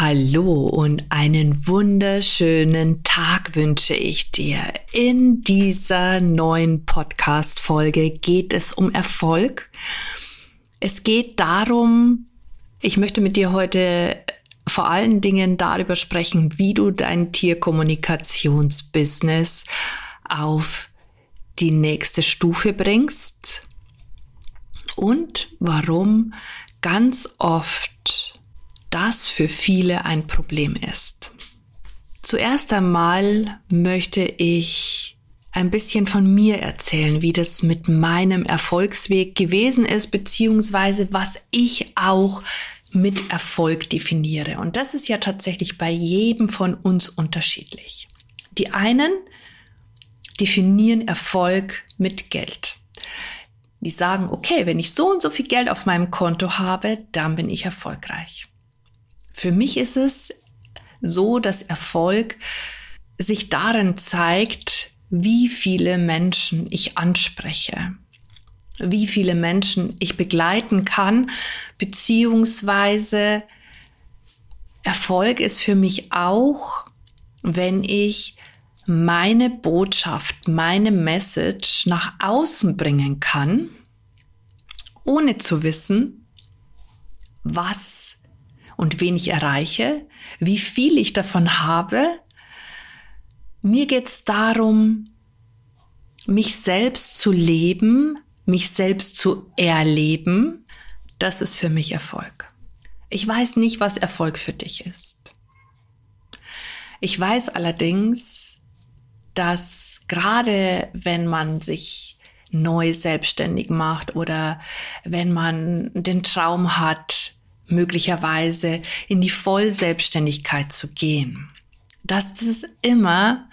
Hallo und einen wunderschönen Tag wünsche ich dir. In dieser neuen Podcast-Folge geht es um Erfolg. Es geht darum, ich möchte mit dir heute vor allen Dingen darüber sprechen, wie du dein Tierkommunikationsbusiness auf die nächste Stufe bringst und warum ganz oft das für viele ein Problem ist. Zuerst einmal möchte ich ein bisschen von mir erzählen, wie das mit meinem Erfolgsweg gewesen ist, beziehungsweise was ich auch mit Erfolg definiere. Und das ist ja tatsächlich bei jedem von uns unterschiedlich. Die einen definieren Erfolg mit Geld. Die sagen, okay, wenn ich so und so viel Geld auf meinem Konto habe, dann bin ich erfolgreich. Für mich ist es so, dass Erfolg sich darin zeigt, wie viele Menschen ich anspreche, wie viele Menschen ich begleiten kann, beziehungsweise Erfolg ist für mich auch, wenn ich meine Botschaft, meine Message nach außen bringen kann, ohne zu wissen, was und wen ich erreiche, wie viel ich davon habe. Mir geht es darum, mich selbst zu leben, mich selbst zu erleben. Das ist für mich Erfolg. Ich weiß nicht, was Erfolg für dich ist. Ich weiß allerdings, dass gerade wenn man sich neu selbstständig macht oder wenn man den Traum hat, möglicherweise in die Vollselbstständigkeit zu gehen. Dass das immer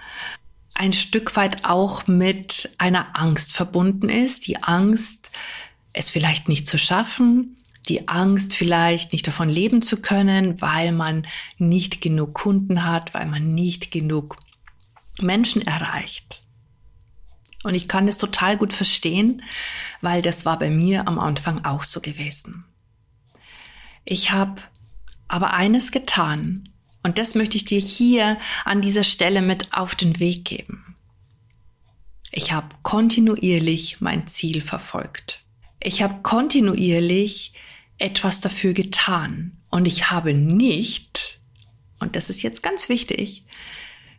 ein Stück weit auch mit einer Angst verbunden ist. Die Angst, es vielleicht nicht zu schaffen, die Angst, vielleicht nicht davon leben zu können, weil man nicht genug Kunden hat, weil man nicht genug Menschen erreicht. Und ich kann das total gut verstehen, weil das war bei mir am Anfang auch so gewesen. Ich habe aber eines getan und das möchte ich dir hier an dieser Stelle mit auf den Weg geben. Ich habe kontinuierlich mein Ziel verfolgt. Ich habe kontinuierlich etwas dafür getan und ich habe nicht, und das ist jetzt ganz wichtig,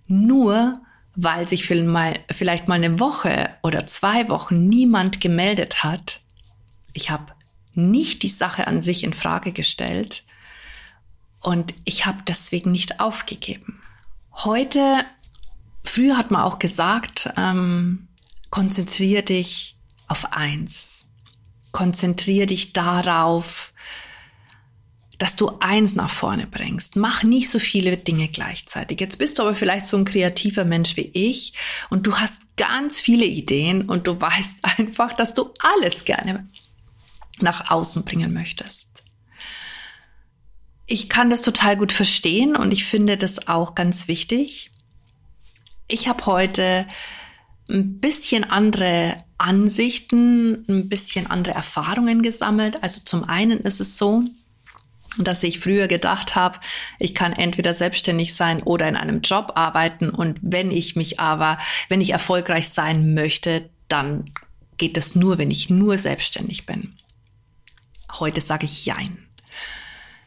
nur weil sich vielleicht mal eine Woche oder zwei Wochen niemand gemeldet hat, ich habe nicht die Sache an sich in Frage gestellt und ich habe deswegen nicht aufgegeben. Heute, früher hat man auch gesagt, ähm, konzentriere dich auf eins. Konzentriere dich darauf, dass du eins nach vorne bringst. Mach nicht so viele Dinge gleichzeitig. Jetzt bist du aber vielleicht so ein kreativer Mensch wie ich und du hast ganz viele Ideen und du weißt einfach, dass du alles gerne nach außen bringen möchtest. Ich kann das total gut verstehen und ich finde das auch ganz wichtig. Ich habe heute ein bisschen andere Ansichten, ein bisschen andere Erfahrungen gesammelt. Also zum einen ist es so, dass ich früher gedacht habe, ich kann entweder selbstständig sein oder in einem Job arbeiten und wenn ich mich aber, wenn ich erfolgreich sein möchte, dann geht es nur, wenn ich nur selbstständig bin. Heute sage ich Jein.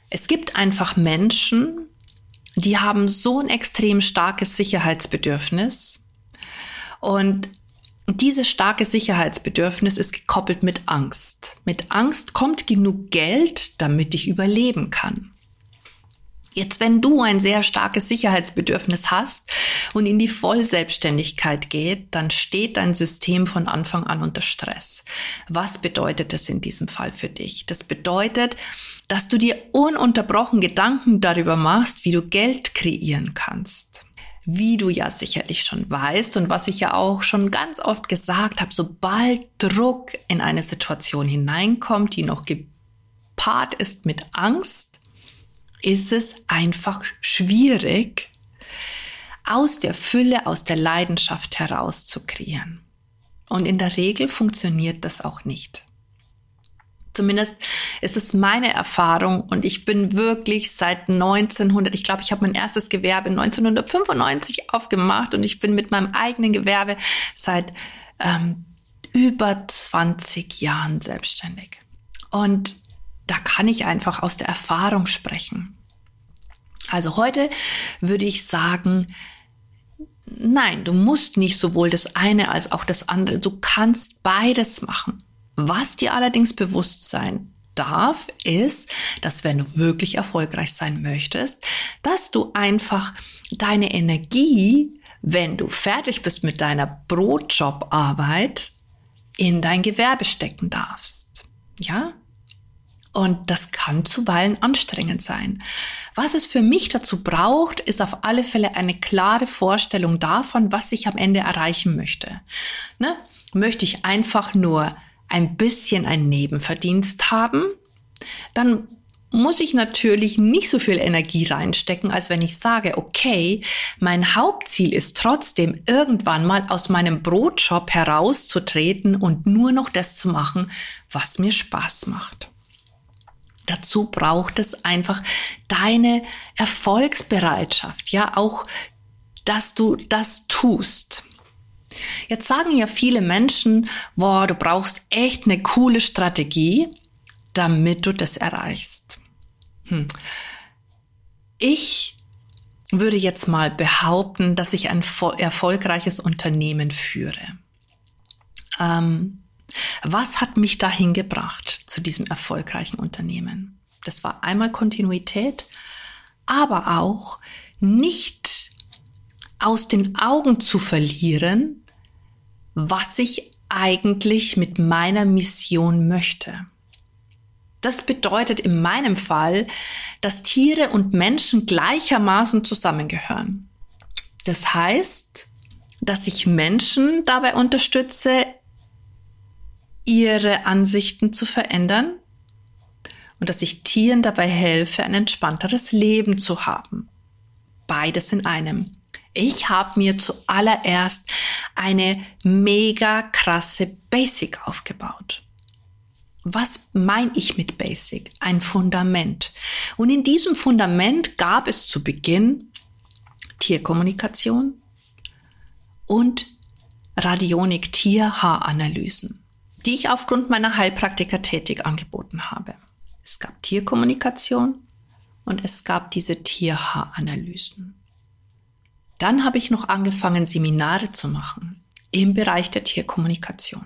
Es gibt einfach Menschen, die haben so ein extrem starkes Sicherheitsbedürfnis und dieses starke Sicherheitsbedürfnis ist gekoppelt mit Angst. Mit Angst kommt genug Geld, damit ich überleben kann. Jetzt, wenn du ein sehr starkes Sicherheitsbedürfnis hast und in die Vollselbstständigkeit geht, dann steht dein System von Anfang an unter Stress. Was bedeutet das in diesem Fall für dich? Das bedeutet, dass du dir ununterbrochen Gedanken darüber machst, wie du Geld kreieren kannst. wie du ja sicherlich schon weißt und was ich ja auch schon ganz oft gesagt habe, sobald Druck in eine Situation hineinkommt, die noch gepaart ist mit Angst, ist es einfach schwierig, aus der Fülle, aus der Leidenschaft heraus zu kreieren. Und in der Regel funktioniert das auch nicht. Zumindest ist es meine Erfahrung und ich bin wirklich seit 1900, ich glaube, ich habe mein erstes Gewerbe 1995 aufgemacht und ich bin mit meinem eigenen Gewerbe seit ähm, über 20 Jahren selbstständig. Und da kann ich einfach aus der Erfahrung sprechen. Also heute würde ich sagen, nein, du musst nicht sowohl das eine als auch das andere. Du kannst beides machen. Was dir allerdings bewusst sein darf, ist, dass wenn du wirklich erfolgreich sein möchtest, dass du einfach deine Energie, wenn du fertig bist mit deiner Brotjobarbeit, in dein Gewerbe stecken darfst. Ja? Und das kann zuweilen anstrengend sein. Was es für mich dazu braucht, ist auf alle Fälle eine klare Vorstellung davon, was ich am Ende erreichen möchte. Ne? Möchte ich einfach nur ein bisschen ein Nebenverdienst haben, dann muss ich natürlich nicht so viel Energie reinstecken, als wenn ich sage, okay, mein Hauptziel ist trotzdem irgendwann mal aus meinem Brotjob herauszutreten und nur noch das zu machen, was mir Spaß macht. Dazu braucht es einfach deine Erfolgsbereitschaft, ja, auch, dass du das tust. Jetzt sagen ja viele Menschen, boah, du brauchst echt eine coole Strategie, damit du das erreichst. Hm. Ich würde jetzt mal behaupten, dass ich ein erfolgreiches Unternehmen führe. Ähm, was hat mich dahin gebracht zu diesem erfolgreichen Unternehmen? Das war einmal Kontinuität, aber auch nicht aus den Augen zu verlieren, was ich eigentlich mit meiner Mission möchte. Das bedeutet in meinem Fall, dass Tiere und Menschen gleichermaßen zusammengehören. Das heißt, dass ich Menschen dabei unterstütze, ihre Ansichten zu verändern und dass ich Tieren dabei helfe, ein entspannteres Leben zu haben. Beides in einem. Ich habe mir zuallererst eine mega krasse Basic aufgebaut. Was meine ich mit Basic? Ein Fundament. Und in diesem Fundament gab es zu Beginn Tierkommunikation und Radionik Tierhaaranalysen, die ich aufgrund meiner Heilpraktiker-Tätig angeboten habe. Es gab Tierkommunikation und es gab diese Tierhaaranalysen. Dann habe ich noch angefangen, Seminare zu machen im Bereich der Tierkommunikation.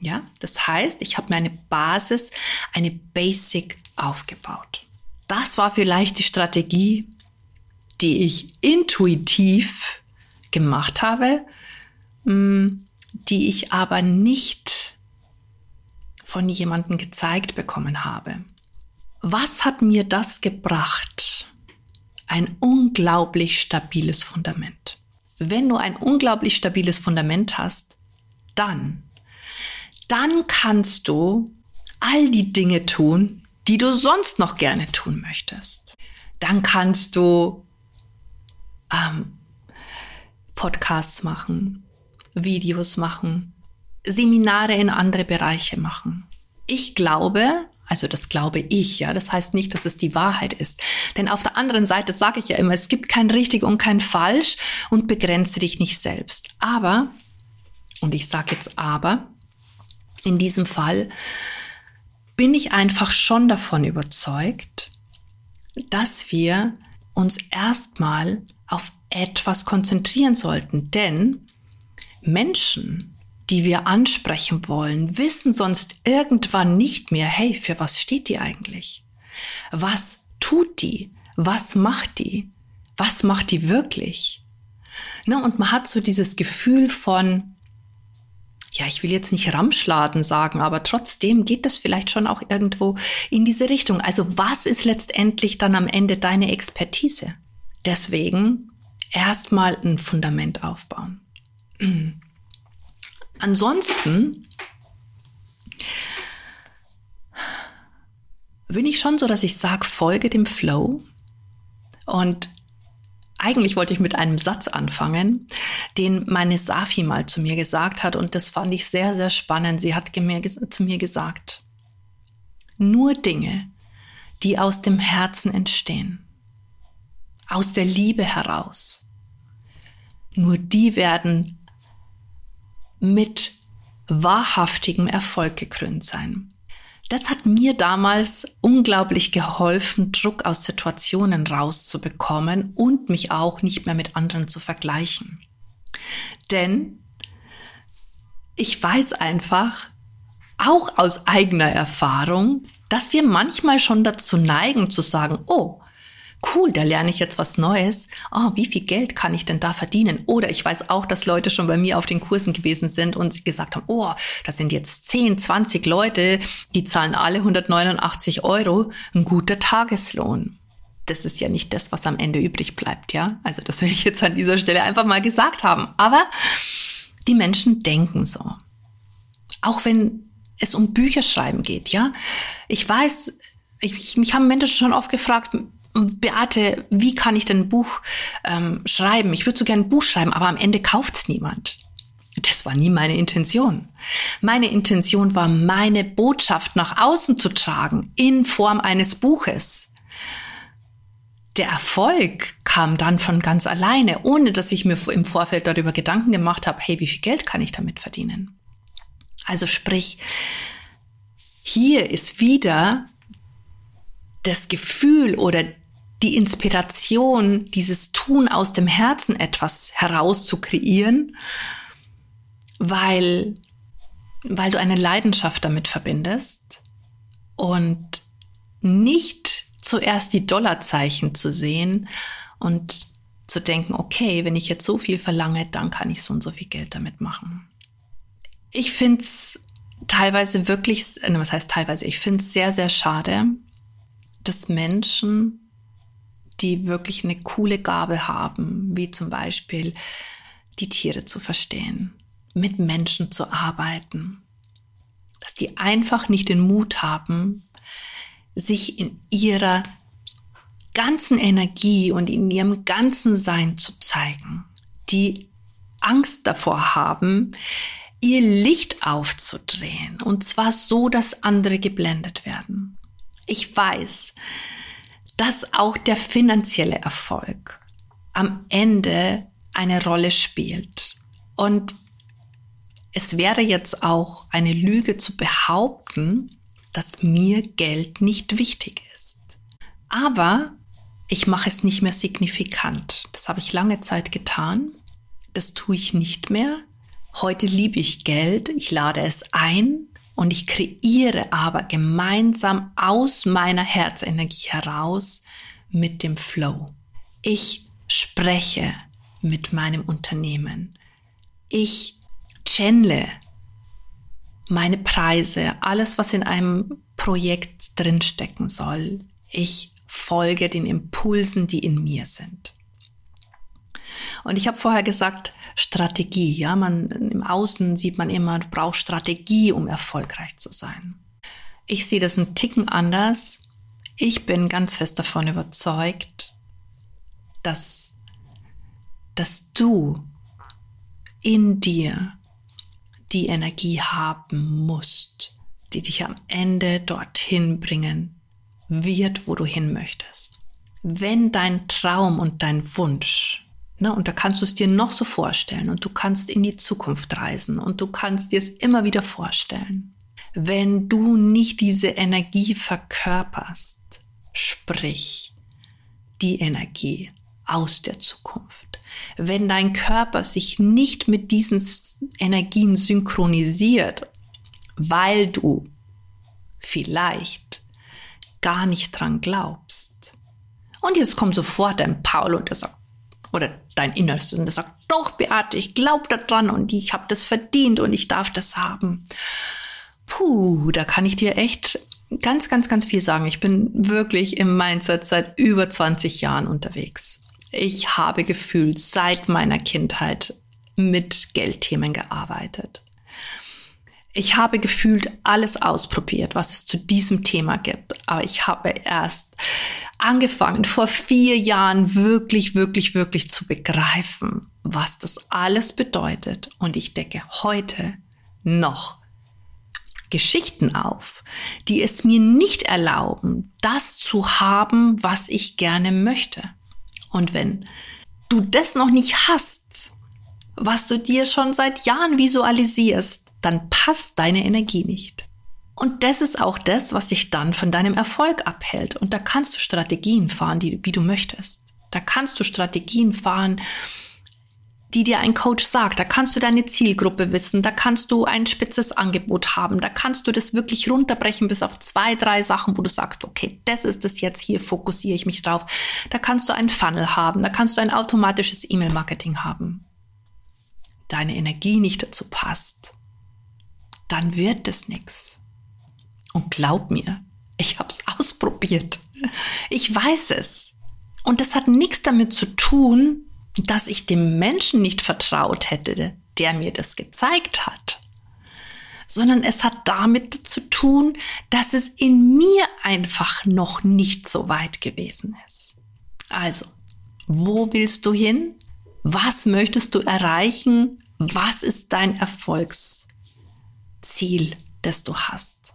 Ja, das heißt, ich habe mir eine Basis, eine Basic aufgebaut. Das war vielleicht die Strategie, die ich intuitiv gemacht habe, hm, die ich aber nicht von jemandem gezeigt bekommen habe. Was hat mir das gebracht? ein unglaublich stabiles Fundament. Wenn du ein unglaublich stabiles Fundament hast, dann, dann kannst du all die Dinge tun, die du sonst noch gerne tun möchtest. Dann kannst du ähm, Podcasts machen, Videos machen, Seminare in andere Bereiche machen. Ich glaube, also das glaube ich, ja. Das heißt nicht, dass es die Wahrheit ist. Denn auf der anderen Seite sage ich ja immer, es gibt kein richtig und kein falsch und begrenze dich nicht selbst. Aber, und ich sage jetzt aber, in diesem Fall bin ich einfach schon davon überzeugt, dass wir uns erstmal auf etwas konzentrieren sollten. Denn Menschen, die wir ansprechen wollen, wissen sonst irgendwann nicht mehr, hey, für was steht die eigentlich? Was tut die? Was macht die? Was macht die wirklich? Na, und man hat so dieses Gefühl von, ja, ich will jetzt nicht Ramschladen sagen, aber trotzdem geht das vielleicht schon auch irgendwo in diese Richtung. Also was ist letztendlich dann am Ende deine Expertise? Deswegen erstmal ein Fundament aufbauen. Ansonsten bin ich schon so, dass ich sage, folge dem Flow. Und eigentlich wollte ich mit einem Satz anfangen, den meine Safi mal zu mir gesagt hat. Und das fand ich sehr, sehr spannend. Sie hat zu mir gesagt, nur Dinge, die aus dem Herzen entstehen, aus der Liebe heraus, nur die werden mit wahrhaftigem Erfolg gekrönt sein. Das hat mir damals unglaublich geholfen, Druck aus Situationen rauszubekommen und mich auch nicht mehr mit anderen zu vergleichen. Denn ich weiß einfach, auch aus eigener Erfahrung, dass wir manchmal schon dazu neigen zu sagen, oh, cool, da lerne ich jetzt was Neues. Oh, wie viel Geld kann ich denn da verdienen? Oder ich weiß auch, dass Leute schon bei mir auf den Kursen gewesen sind und gesagt haben, oh, das sind jetzt 10, 20 Leute, die zahlen alle 189 Euro, ein guter Tageslohn. Das ist ja nicht das, was am Ende übrig bleibt, ja? Also das will ich jetzt an dieser Stelle einfach mal gesagt haben. Aber die Menschen denken so. Auch wenn es um Bücherschreiben geht, ja? Ich weiß, ich, mich haben Menschen schon oft gefragt, Beate, wie kann ich denn ein Buch ähm, schreiben? Ich würde so gerne ein Buch schreiben, aber am Ende kauft es niemand. Das war nie meine Intention. Meine Intention war, meine Botschaft nach außen zu tragen in Form eines Buches. Der Erfolg kam dann von ganz alleine, ohne dass ich mir im Vorfeld darüber Gedanken gemacht habe, hey, wie viel Geld kann ich damit verdienen? Also sprich, hier ist wieder das Gefühl oder die Inspiration, dieses Tun aus dem Herzen etwas herauszukreieren, weil, weil du eine Leidenschaft damit verbindest und nicht zuerst die Dollarzeichen zu sehen und zu denken, okay, wenn ich jetzt so viel verlange, dann kann ich so und so viel Geld damit machen. Ich finde es teilweise wirklich, was heißt teilweise, ich finde es sehr, sehr schade, dass Menschen die wirklich eine coole Gabe haben, wie zum Beispiel die Tiere zu verstehen, mit Menschen zu arbeiten, dass die einfach nicht den Mut haben, sich in ihrer ganzen Energie und in ihrem ganzen Sein zu zeigen, die Angst davor haben, ihr Licht aufzudrehen und zwar so, dass andere geblendet werden. Ich weiß, dass auch der finanzielle Erfolg am Ende eine Rolle spielt. Und es wäre jetzt auch eine Lüge zu behaupten, dass mir Geld nicht wichtig ist. Aber ich mache es nicht mehr signifikant. Das habe ich lange Zeit getan. Das tue ich nicht mehr. Heute liebe ich Geld. Ich lade es ein. Und ich kreiere aber gemeinsam aus meiner Herzenergie heraus mit dem Flow. Ich spreche mit meinem Unternehmen. Ich channele meine Preise, alles, was in einem Projekt drinstecken soll. Ich folge den Impulsen, die in mir sind. Und ich habe vorher gesagt, Strategie, ja, man im Außen sieht man immer, du brauchst Strategie, um erfolgreich zu sein. Ich sehe das einen Ticken anders. Ich bin ganz fest davon überzeugt, dass, dass du in dir die Energie haben musst, die dich am Ende dorthin bringen wird, wo du hin möchtest. Wenn dein Traum und dein Wunsch Ne? Und da kannst du es dir noch so vorstellen und du kannst in die Zukunft reisen und du kannst dir es immer wieder vorstellen. Wenn du nicht diese Energie verkörperst, sprich die Energie aus der Zukunft. Wenn dein Körper sich nicht mit diesen Energien synchronisiert, weil du vielleicht gar nicht dran glaubst. Und jetzt kommt sofort ein Paul und er sagt, oder dein Innerstes und das sagt, doch, Beate, ich glaube daran und ich habe das verdient und ich darf das haben. Puh, da kann ich dir echt ganz, ganz, ganz viel sagen. Ich bin wirklich im Mindset seit über 20 Jahren unterwegs. Ich habe gefühlt seit meiner Kindheit mit Geldthemen gearbeitet. Ich habe gefühlt alles ausprobiert, was es zu diesem Thema gibt. Aber ich habe erst angefangen, vor vier Jahren wirklich, wirklich, wirklich zu begreifen, was das alles bedeutet. Und ich decke heute noch Geschichten auf, die es mir nicht erlauben, das zu haben, was ich gerne möchte. Und wenn du das noch nicht hast, was du dir schon seit Jahren visualisierst, dann passt deine Energie nicht. Und das ist auch das, was dich dann von deinem Erfolg abhält. Und da kannst du Strategien fahren, die, wie du möchtest. Da kannst du Strategien fahren, die dir ein Coach sagt. Da kannst du deine Zielgruppe wissen, da kannst du ein spitzes Angebot haben, da kannst du das wirklich runterbrechen bis auf zwei, drei Sachen, wo du sagst, okay, das ist es jetzt, hier fokussiere ich mich drauf. Da kannst du einen Funnel haben, da kannst du ein automatisches E-Mail-Marketing haben. Deine Energie nicht dazu passt, dann wird es nichts. Und glaub mir, ich habe es ausprobiert. Ich weiß es. Und das hat nichts damit zu tun, dass ich dem Menschen nicht vertraut hätte, der mir das gezeigt hat, sondern es hat damit zu tun, dass es in mir einfach noch nicht so weit gewesen ist. Also, wo willst du hin? Was möchtest du erreichen? Was ist dein Erfolgsziel, das du hast?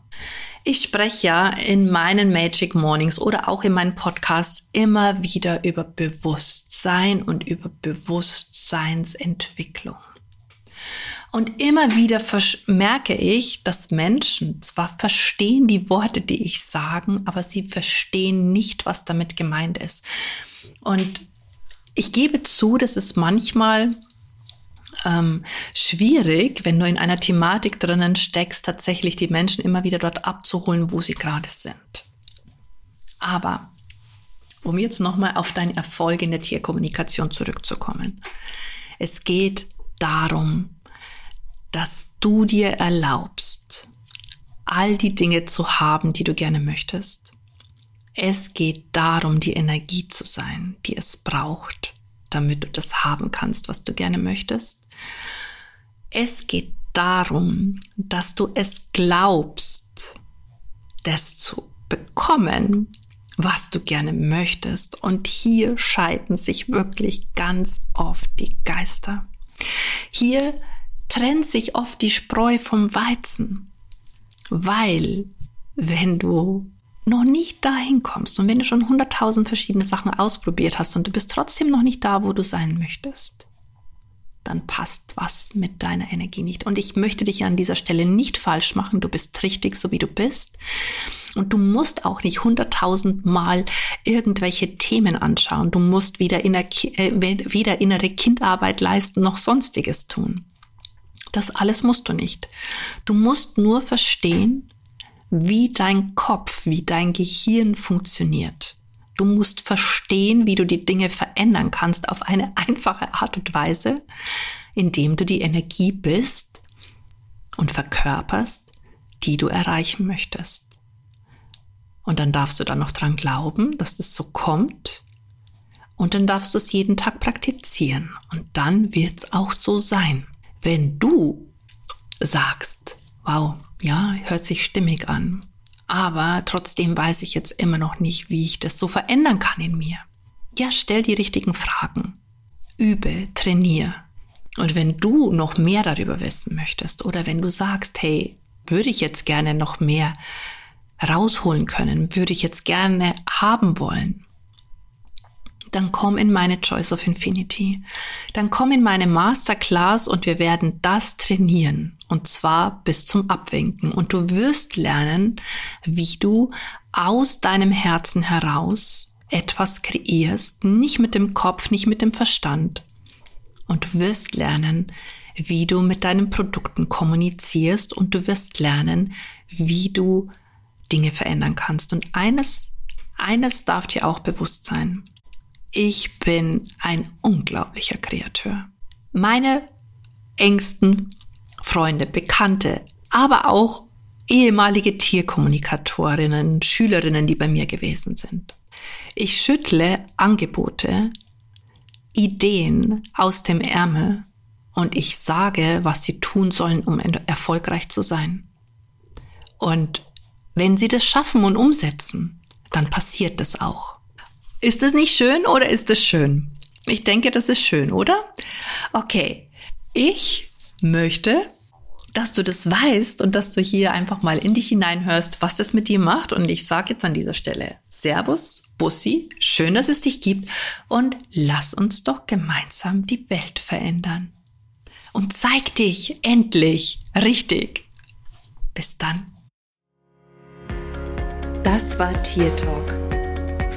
Ich spreche ja in meinen Magic Mornings oder auch in meinen Podcasts immer wieder über Bewusstsein und über Bewusstseinsentwicklung. Und immer wieder merke ich, dass Menschen zwar verstehen die Worte, die ich sage, aber sie verstehen nicht, was damit gemeint ist. Und ich gebe zu, dass es manchmal ähm, schwierig, wenn du in einer Thematik drinnen steckst, tatsächlich die Menschen immer wieder dort abzuholen, wo sie gerade sind. Aber um jetzt nochmal auf deinen Erfolg in der Tierkommunikation zurückzukommen. Es geht darum, dass du dir erlaubst, all die Dinge zu haben, die du gerne möchtest. Es geht darum, die Energie zu sein, die es braucht, damit du das haben kannst, was du gerne möchtest. Es geht darum, dass du es glaubst, das zu bekommen, was du gerne möchtest. Und hier scheiden sich wirklich ganz oft die Geister. Hier trennt sich oft die Spreu vom Weizen, weil wenn du noch nicht dahin kommst und wenn du schon hunderttausend verschiedene Sachen ausprobiert hast und du bist trotzdem noch nicht da, wo du sein möchtest, dann passt was mit deiner Energie nicht. Und ich möchte dich an dieser Stelle nicht falsch machen. Du bist richtig, so wie du bist. Und du musst auch nicht hunderttausend Mal irgendwelche Themen anschauen. Du musst weder, inner, äh, weder innere Kindarbeit leisten noch sonstiges tun. Das alles musst du nicht. Du musst nur verstehen, wie dein Kopf, wie dein Gehirn funktioniert. Du musst verstehen, wie du die Dinge verändern kannst auf eine einfache Art und Weise, indem du die Energie bist und verkörperst, die du erreichen möchtest. Und dann darfst du dann noch dran glauben, dass das so kommt. Und dann darfst du es jeden Tag praktizieren. Und dann wird es auch so sein. Wenn du sagst, wow, ja, hört sich stimmig an. Aber trotzdem weiß ich jetzt immer noch nicht, wie ich das so verändern kann in mir. Ja, stell die richtigen Fragen. Übe, trainiere. Und wenn du noch mehr darüber wissen möchtest oder wenn du sagst, hey, würde ich jetzt gerne noch mehr rausholen können, würde ich jetzt gerne haben wollen, dann komm in meine Choice of Infinity. Dann komm in meine Masterclass und wir werden das trainieren. Und zwar bis zum Abwinken. Und du wirst lernen, wie du aus deinem Herzen heraus etwas kreierst. Nicht mit dem Kopf, nicht mit dem Verstand. Und du wirst lernen, wie du mit deinen Produkten kommunizierst und du wirst lernen, wie du Dinge verändern kannst. Und eines, eines darf dir auch bewusst sein ich bin ein unglaublicher Kreateur. Meine engsten Freunde, Bekannte, aber auch ehemalige Tierkommunikatorinnen, Schülerinnen, die bei mir gewesen sind. Ich schüttle Angebote Ideen aus dem Ärmel und ich sage, was sie tun sollen, um erfolgreich zu sein. Und wenn sie das schaffen und umsetzen, dann passiert das auch. Ist das nicht schön oder ist es schön? Ich denke, das ist schön, oder? Okay, ich möchte, dass du das weißt und dass du hier einfach mal in dich hineinhörst, was das mit dir macht. Und ich sage jetzt an dieser Stelle Servus, Bussi, schön, dass es dich gibt und lass uns doch gemeinsam die Welt verändern. Und zeig dich endlich richtig. Bis dann. Das war Tier Talk